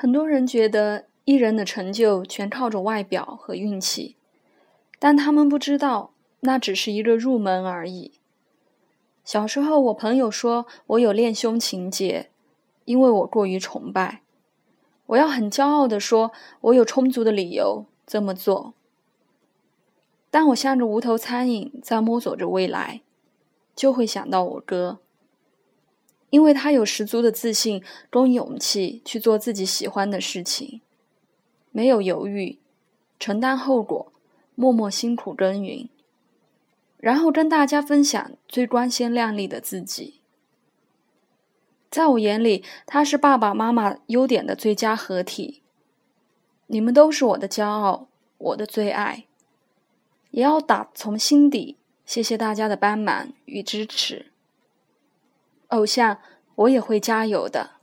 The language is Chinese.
很多人觉得艺人的成就全靠着外表和运气，但他们不知道那只是一个入门而已。小时候，我朋友说我有恋兄情节，因为我过于崇拜。我要很骄傲地说，我有充足的理由这么做。当我向着无头苍蝇在摸索着未来，就会想到我哥。因为他有十足的自信跟勇气去做自己喜欢的事情，没有犹豫，承担后果，默默辛苦耕耘，然后跟大家分享最光鲜亮丽的自己。在我眼里，他是爸爸妈妈优点的最佳合体。你们都是我的骄傲，我的最爱，也要打从心底谢谢大家的帮忙与支持。偶像，我也会加油的。